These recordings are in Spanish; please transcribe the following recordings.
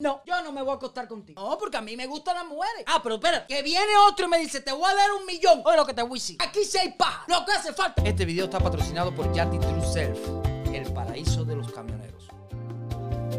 No, yo no me voy a acostar contigo. No, porque a mí me gustan las mujeres. Ah, pero espera, que viene otro y me dice, te voy a dar un millón. Oye, lo que te voy a decir. Aquí sí hay paja. Lo que hace falta. Este video está patrocinado por Yati True Self, el paraíso de los camioneros.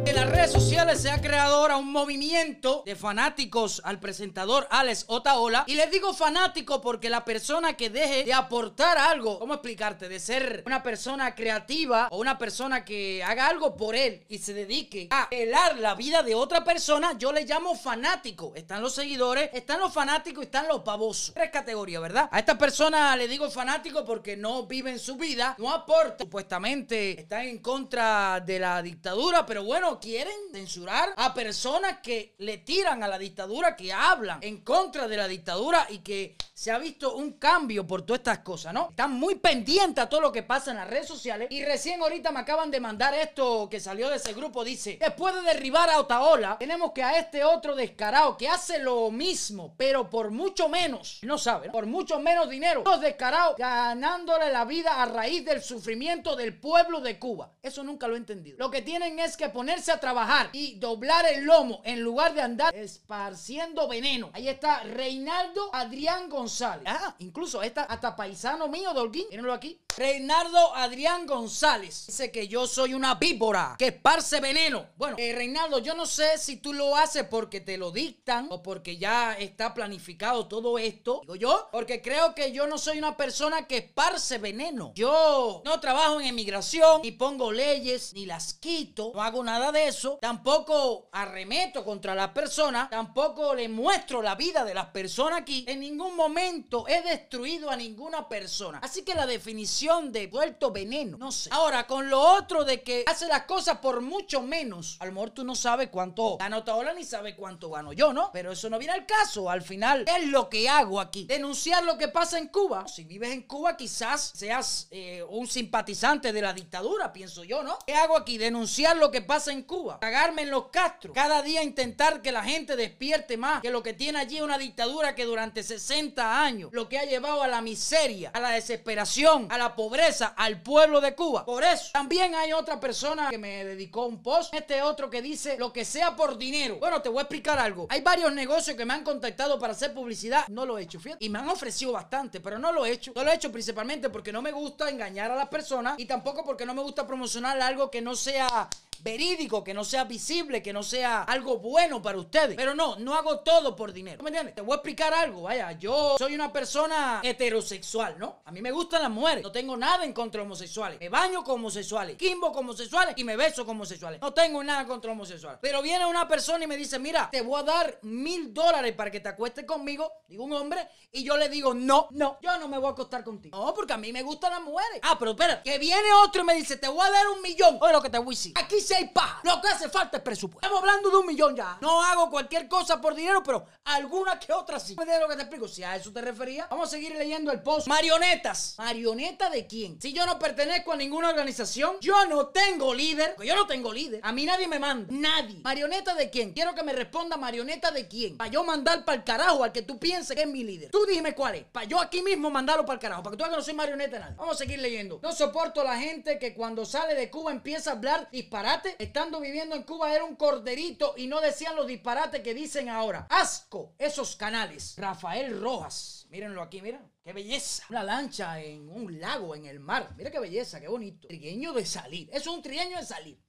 En las redes sociales se ha creado ahora un movimiento de fanáticos al presentador Alex Otaola. Y les digo fanático porque la persona que deje de aportar algo, ¿cómo explicarte? De ser una persona creativa o una persona que haga algo por él y se dedique a helar la vida de otra persona, yo le llamo fanático. Están los seguidores, están los fanáticos y están los pavosos. Tres categorías, ¿verdad? A esta persona le digo fanático porque no viven su vida, no aporta. Supuestamente están en contra de la dictadura, pero bueno, quieren censurar a personas que le tiran a la dictadura, que hablan en contra de la dictadura y que se ha visto un cambio por todas estas cosas, ¿no? Están muy pendientes a todo lo que pasa en las redes sociales y recién ahorita me acaban de mandar esto que salió de ese grupo, dice, después de derribar a Otaola, tenemos que a este otro descarado que hace lo mismo, pero por mucho menos, no sabe, ¿no? por mucho menos dinero, los descarados ganándole la vida a raíz del sufrimiento del pueblo de Cuba. Eso nunca lo he entendido. Lo que tienen es que ponerse a trabajar y doblar el lomo en lugar de andar esparciendo veneno. Ahí está Reinaldo Adrián González. Ah, incluso está hasta paisano mío de Holguín. Mírenlo aquí. Reinaldo Adrián González dice que yo soy una víbora que esparce veneno. Bueno, eh, Reinaldo, yo no sé si tú lo haces porque te lo dictan o porque ya está planificado todo esto. Digo yo, porque creo que yo no soy una persona que esparce veneno. Yo no trabajo en emigración, ni pongo leyes, ni las quito, no hago nada de eso. Tampoco arremeto contra las personas, tampoco le muestro la vida de las personas aquí. En ningún momento he destruido a ninguna persona. Así que la definición de vuelto veneno, no sé. Ahora, con lo otro de que hace las cosas por mucho menos, a lo tú no sabes cuánto gano Otaola ni sabes cuánto gano yo, ¿no? Pero eso no viene al caso. Al final, es lo que hago aquí. Denunciar lo que pasa en Cuba. Si vives en Cuba, quizás seas eh, un simpatizante de la dictadura, pienso yo, ¿no? ¿Qué hago aquí? Denunciar lo que pasa en Cuba. Cagarme en los castros. Cada día intentar que la gente despierte más. Que lo que tiene allí es una dictadura que durante 60 años lo que ha llevado a la miseria, a la desesperación, a la pobreza al pueblo de Cuba. Por eso, también hay otra persona que me dedicó un post. Este otro que dice lo que sea por dinero. Bueno, te voy a explicar algo. Hay varios negocios que me han contactado para hacer publicidad. No lo he hecho, fíjate. Y me han ofrecido bastante, pero no lo he hecho. No lo he hecho principalmente porque no me gusta engañar a las personas y tampoco porque no me gusta promocionar algo que no sea verídico, que no sea visible, que no sea algo bueno para ustedes. Pero no, no hago todo por dinero. ¿Me entiendes? Te voy a explicar algo. Vaya, yo soy una persona heterosexual, ¿no? A mí me gustan las mujeres. No tengo nada en contra de homosexuales. Me baño con homosexuales, quimbo con homosexuales y me beso con homosexuales. No tengo nada contra homosexuales. Pero viene una persona y me dice, mira, te voy a dar mil dólares para que te acuestes conmigo, digo un hombre, y yo le digo, no, no, yo no me voy a acostar contigo. No, porque a mí me gustan las mujeres. Ah, pero espera, que viene otro y me dice, te voy a dar un millón. Oye, lo que te voy a decir. Aquí sí hay paja. Lo que hace falta es presupuesto. Estamos hablando de un millón ya. No hago cualquier cosa por dinero, pero alguna que otra sí. ¿Me lo que te explico? Si a eso te refería, vamos a seguir leyendo el post. Marionetas. ¿Marioneta de quién? Si yo no pertenezco a ninguna organización, yo no tengo líder. Yo no tengo líder. A mí nadie me manda. Nadie. ¿Marioneta de quién? Quiero que me responda marioneta de quién. Para yo mandar para el carajo al que tú pienses que es mi líder. Tú dime cuál es. Para yo aquí mismo mandarlo para el carajo. Para que tú veas que no soy marioneta de nadie. Vamos a seguir leyendo. No soporto a la gente que cuando sale de Cuba empieza a hablar disparate. Estando viviendo en Cuba era un corderito y no decían los disparates que dicen ahora. Asco esos canales. Rafael Rojas. Mírenlo aquí, mira. Qué belleza. Una lancha en un lago, en el mar. Mira qué belleza, qué bonito. Trigueño de salir. Eso es un trigueño de salir.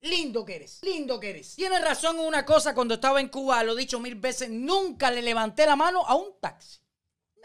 Lindo que eres, lindo que eres. Tienes razón en una cosa cuando estaba en Cuba, lo he dicho mil veces, nunca le levanté la mano a un taxi.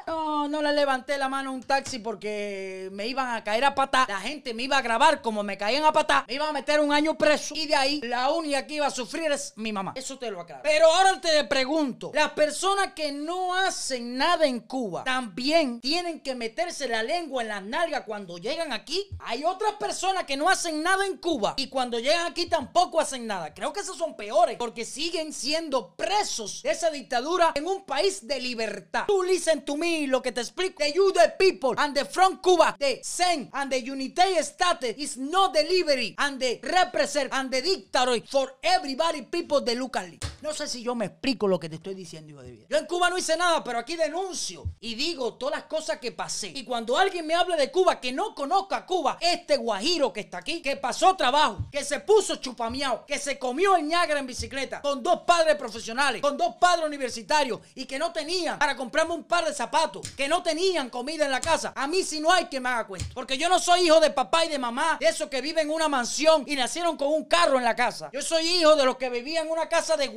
No, no le levanté la mano a un taxi porque me iban a caer a patá. La gente me iba a grabar como me caían a patá. Me iban a meter un año preso. Y de ahí, la única que iba a sufrir es mi mamá. Eso te lo aclaro. Pero ahora te pregunto: las personas que no hacen nada en Cuba también tienen que meterse la lengua en las nalgas cuando llegan aquí. Hay otras personas que no hacen nada en Cuba y cuando llegan aquí tampoco hacen nada. Creo que esos son peores porque siguen siendo presos de esa dictadura en un país de libertad. Tú listen to me lo que te explico. The you the people and the from Cuba, the same and the United States is no delivery and the represent and the dictator for everybody people de Lucas No sé si yo me explico lo que te estoy diciendo, hijo de vida. Yo en Cuba no hice nada, pero aquí denuncio y digo todas las cosas que pasé. Y cuando alguien me hable de Cuba que no conozca Cuba, este guajiro que está aquí, que pasó trabajo, que se puso chupamiao, que se comió el ñagra en bicicleta, con dos padres profesionales, con dos padres universitarios y que no tenían para comprarme un par de zapatos, que no tenían comida en la casa. A mí si no hay que me haga cuenta. Porque yo no soy hijo de papá y de mamá, de esos que viven en una mansión y nacieron con un carro en la casa. Yo soy hijo de los que vivían en una casa de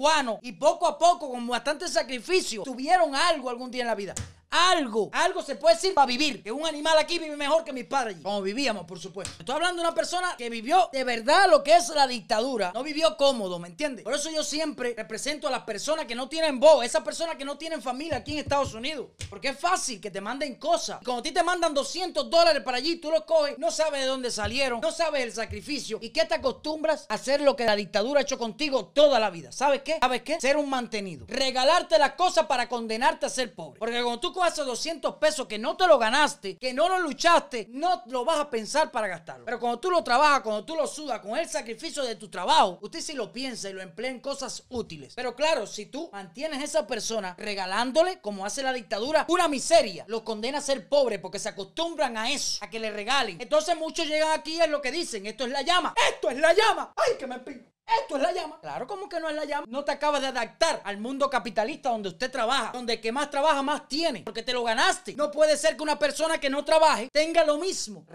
y poco a poco, con bastante sacrificio, tuvieron algo algún día en la vida algo, algo se puede decir para vivir. Que un animal aquí vive mejor que mis padres Como vivíamos, por supuesto. Estoy hablando de una persona que vivió de verdad lo que es la dictadura. No vivió cómodo, ¿me entiendes? Por eso yo siempre represento a las personas que no tienen voz, esas personas que no tienen familia aquí en Estados Unidos. Porque es fácil que te manden cosas. Cuando a ti te mandan 200 dólares para allí, tú los coges, no sabes de dónde salieron, no sabes el sacrificio. ¿Y qué te acostumbras a hacer lo que la dictadura ha hecho contigo toda la vida? ¿Sabes qué? ¿Sabes qué? Ser un mantenido. Regalarte las cosas para condenarte a ser pobre. Porque cuando tú esos 200 pesos que no te lo ganaste, que no lo luchaste, no lo vas a pensar para gastarlo. Pero cuando tú lo trabajas, cuando tú lo sudas con el sacrificio de tu trabajo, usted sí lo piensa y lo emplea en cosas útiles. Pero claro, si tú mantienes a esa persona regalándole, como hace la dictadura, una miseria, lo condena a ser pobre porque se acostumbran a eso, a que le regalen. Entonces muchos llegan aquí y es lo que dicen, esto es la llama, esto es la llama. Ay, que me pinto. Esto es la llama. Claro, como que no es la llama. No te acabas de adaptar al mundo capitalista donde usted trabaja, donde que más trabaja más tiene, porque te lo ganaste. No puede ser que una persona que no trabaje tenga lo mismo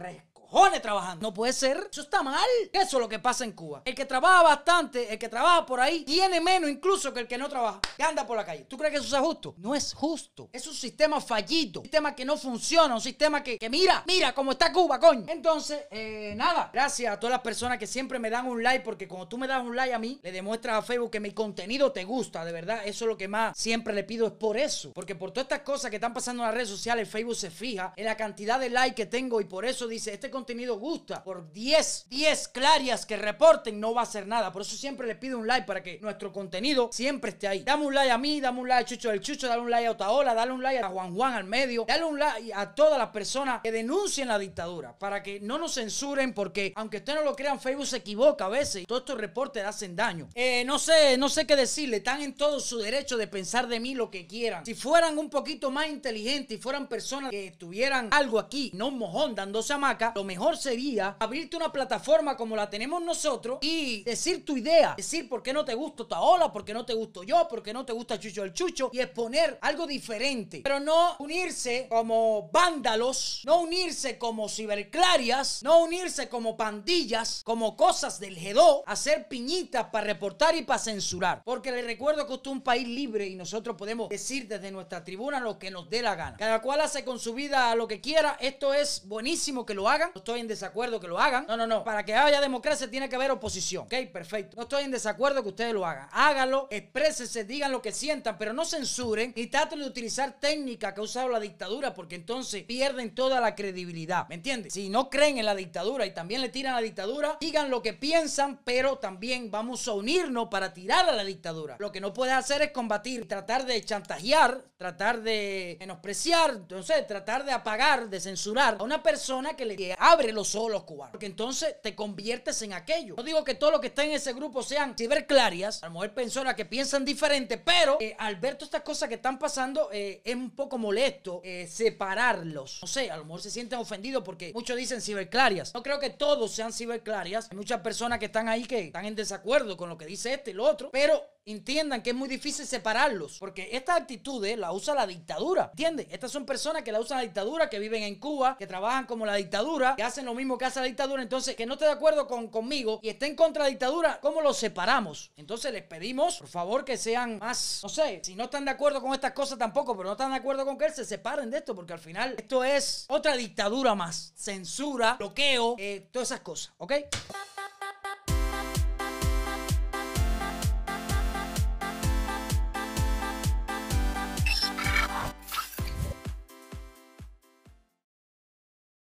trabajando. No puede ser. Eso está mal. Eso es lo que pasa en Cuba. El que trabaja bastante, el que trabaja por ahí, tiene menos incluso que el que no trabaja, que anda por la calle. ¿Tú crees que eso es justo? No es justo. Es un sistema fallido. Un sistema que no funciona. Un sistema que, que mira, mira cómo está Cuba, coño. Entonces, eh, nada. Gracias a todas las personas que siempre me dan un like, porque cuando tú me das un like a mí, le demuestras a Facebook que mi contenido te gusta, de verdad. Eso es lo que más siempre le pido, es por eso. Porque por todas estas cosas que están pasando en las redes sociales, Facebook se fija en la cantidad de like que tengo y por eso dice, este contenido gusta, por 10, 10 clarias que reporten, no va a hacer nada. Por eso siempre le pido un like para que nuestro contenido siempre esté ahí. Dame un like a mí, dame un like a Chucho del Chucho, dale un like a Otaola, dale un like a Juan Juan al medio, dale un like a todas las personas que denuncien la dictadura, para que no nos censuren, porque aunque usted no lo crean, Facebook se equivoca a veces y todos estos reportes hacen daño. Eh, no sé, no sé qué decirle, están en todo su derecho de pensar de mí lo que quieran. Si fueran un poquito más inteligentes y fueran personas que tuvieran algo aquí, no un mojón dándose hamaca, lo mejor sería abrirte una plataforma como la tenemos nosotros y decir tu idea, decir por qué no te gusta Taola, por qué no te gusto yo, por qué no te gusta Chucho el Chucho y exponer algo diferente, pero no unirse como vándalos, no unirse como ciberclarias, no unirse como pandillas, como cosas del G2, hacer piñitas para reportar y para censurar, porque les recuerdo que usted es un país libre y nosotros podemos decir desde nuestra tribuna lo que nos dé la gana. Cada cual hace con su vida lo que quiera, esto es buenísimo que lo hagan, estoy en desacuerdo que lo hagan. No, no, no. Para que haya democracia tiene que haber oposición. Ok, perfecto. No estoy en desacuerdo que ustedes lo hagan. Háganlo, exprésense, digan lo que sientan, pero no censuren y traten de utilizar técnicas que ha usado la dictadura porque entonces pierden toda la credibilidad. ¿Me entiendes? Si no creen en la dictadura y también le tiran a la dictadura, digan lo que piensan, pero también vamos a unirnos para tirar a la dictadura. Lo que no puedes hacer es combatir, tratar de chantajear, tratar de menospreciar, no sé, tratar de apagar, de censurar a una persona que le abre los ojos los cubanos. Porque entonces te conviertes en aquello. No digo que todo lo que está en ese grupo sean ciberclarias, a lo mejor personas que piensan diferente, pero eh, al ver todas estas cosas que están pasando, eh, es un poco molesto eh, separarlos. No sé, a lo mejor se sienten ofendidos porque muchos dicen ciberclarias. No creo que todos sean ciberclarias. Hay muchas personas que están ahí que están en desacuerdo con lo que dice este y lo otro, pero entiendan que es muy difícil separarlos, porque estas actitudes la usa la dictadura, ¿entiendes? Estas son personas que la usan la dictadura, que viven en Cuba, que trabajan como la dictadura, que hacen lo mismo que hace la dictadura, entonces que no esté de acuerdo con, conmigo y estén contra la dictadura, ¿cómo los separamos? Entonces les pedimos, por favor, que sean más, no sé, si no están de acuerdo con estas cosas tampoco, pero no están de acuerdo con que se separen de esto, porque al final esto es otra dictadura más, censura, bloqueo, eh, todas esas cosas, ¿ok?